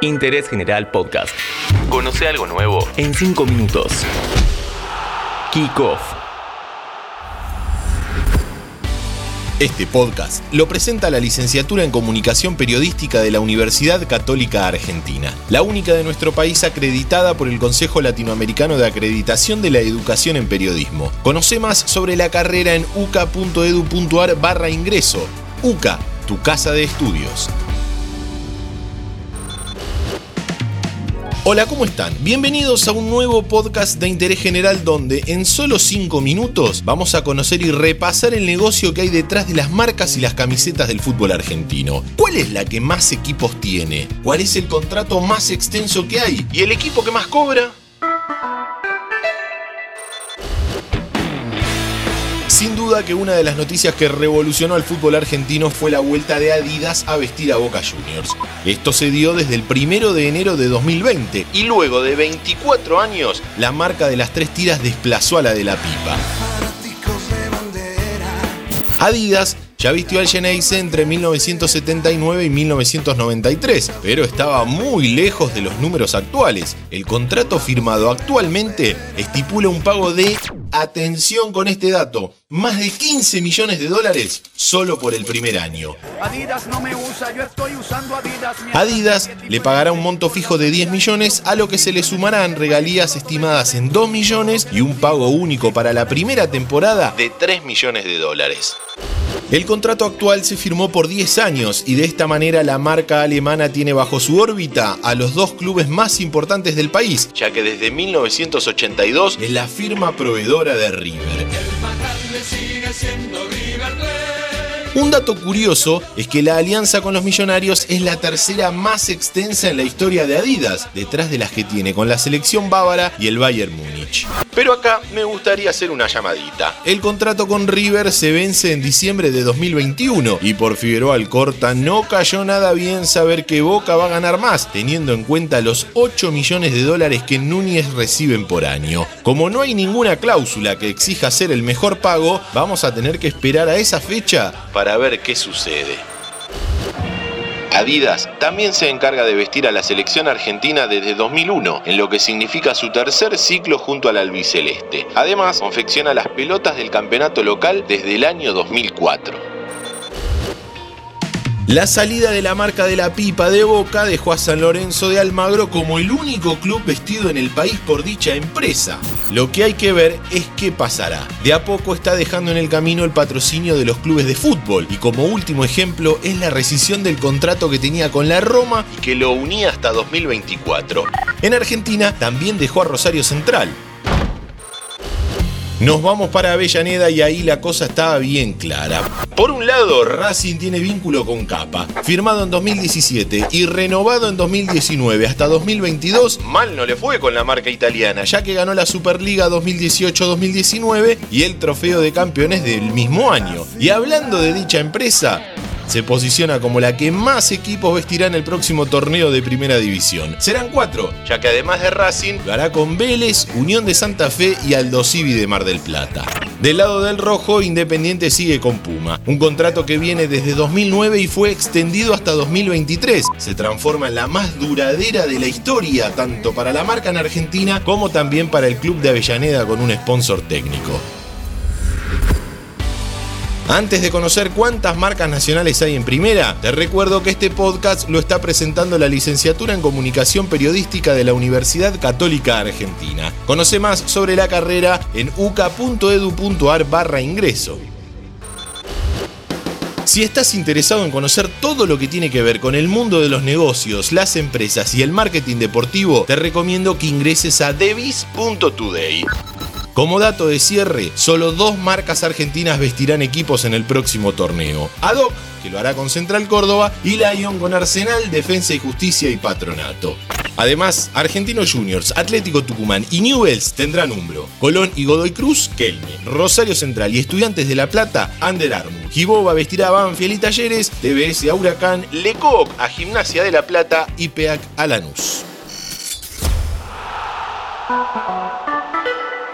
Interés General Podcast. Conoce algo nuevo en 5 minutos. Kick Off. Este podcast lo presenta la licenciatura en Comunicación Periodística de la Universidad Católica Argentina, la única de nuestro país acreditada por el Consejo Latinoamericano de Acreditación de la Educación en Periodismo. Conoce más sobre la carrera en uca.edu.ar barra ingreso. UCA, tu casa de estudios. Hola, ¿cómo están? Bienvenidos a un nuevo podcast de interés general donde en solo 5 minutos vamos a conocer y repasar el negocio que hay detrás de las marcas y las camisetas del fútbol argentino. ¿Cuál es la que más equipos tiene? ¿Cuál es el contrato más extenso que hay? ¿Y el equipo que más cobra? Duda que una de las noticias que revolucionó al fútbol argentino fue la vuelta de Adidas a vestir a Boca Juniors. Esto se dio desde el 1 de enero de 2020 y luego de 24 años la marca de las tres tiras desplazó a la de la pipa. Adidas ya vistió al Geneise entre 1979 y 1993, pero estaba muy lejos de los números actuales. El contrato firmado actualmente estipula un pago de Atención con este dato, más de 15 millones de dólares solo por el primer año. Adidas no me usa, yo estoy usando Adidas. Adidas le pagará un monto fijo de 10 millones, a lo que se le sumarán regalías estimadas en 2 millones y un pago único para la primera temporada de 3 millones de dólares. El contrato actual se firmó por 10 años y de esta manera la marca alemana tiene bajo su órbita a los dos clubes más importantes del país, ya que desde 1982 es la firma proveedora de River. Un dato curioso es que la alianza con los millonarios es la tercera más extensa en la historia de Adidas, detrás de las que tiene con la selección bávara y el Bayern Múnich. Pero acá me gustaría hacer una llamadita. El contrato con River se vence en diciembre de 2021 y por Figueroa Alcorta no cayó nada bien saber que Boca va a ganar más, teniendo en cuenta los 8 millones de dólares que Núñez reciben por año. Como no hay ninguna cláusula que exija ser el mejor pago, vamos a tener que esperar a esa fecha para ver qué sucede. Adidas también se encarga de vestir a la selección argentina desde 2001, en lo que significa su tercer ciclo junto al albiceleste. Además, confecciona las pelotas del campeonato local desde el año 2004. La salida de la marca de la pipa de Boca dejó a San Lorenzo de Almagro como el único club vestido en el país por dicha empresa. Lo que hay que ver es qué pasará. De a poco está dejando en el camino el patrocinio de los clubes de fútbol y como último ejemplo es la rescisión del contrato que tenía con la Roma y que lo unía hasta 2024. En Argentina también dejó a Rosario Central, nos vamos para Avellaneda y ahí la cosa estaba bien clara. Por un lado, Racing tiene vínculo con Capa, firmado en 2017 y renovado en 2019 hasta 2022. Mal no le fue con la marca italiana, ya que ganó la Superliga 2018-2019 y el trofeo de campeones del mismo año. Y hablando de dicha empresa, se posiciona como la que más equipos vestirá en el próximo torneo de Primera División. Serán cuatro, ya que además de Racing, lo hará con Vélez, Unión de Santa Fe y Aldo Civi de Mar del Plata. Del lado del rojo, Independiente sigue con Puma, un contrato que viene desde 2009 y fue extendido hasta 2023. Se transforma en la más duradera de la historia, tanto para la marca en Argentina como también para el club de Avellaneda con un sponsor técnico. Antes de conocer cuántas marcas nacionales hay en primera, te recuerdo que este podcast lo está presentando la licenciatura en Comunicación Periodística de la Universidad Católica Argentina. Conoce más sobre la carrera en uca.edu.ar barra ingreso. Si estás interesado en conocer todo lo que tiene que ver con el mundo de los negocios, las empresas y el marketing deportivo, te recomiendo que ingreses a devis.today. Como dato de cierre, solo dos marcas argentinas vestirán equipos en el próximo torneo. Adoc, que lo hará con Central Córdoba, y Lion con Arsenal, Defensa y Justicia y Patronato. Además, Argentinos Juniors, Atlético Tucumán y Newells tendrán Umbro. Colón y Godoy Cruz, Kelme. Rosario Central y Estudiantes de La Plata, Under Armour. Giboba vestirá a Banfield y Talleres, TBS a Huracán, Lecoq a Gimnasia de La Plata y PEAC a Lanús.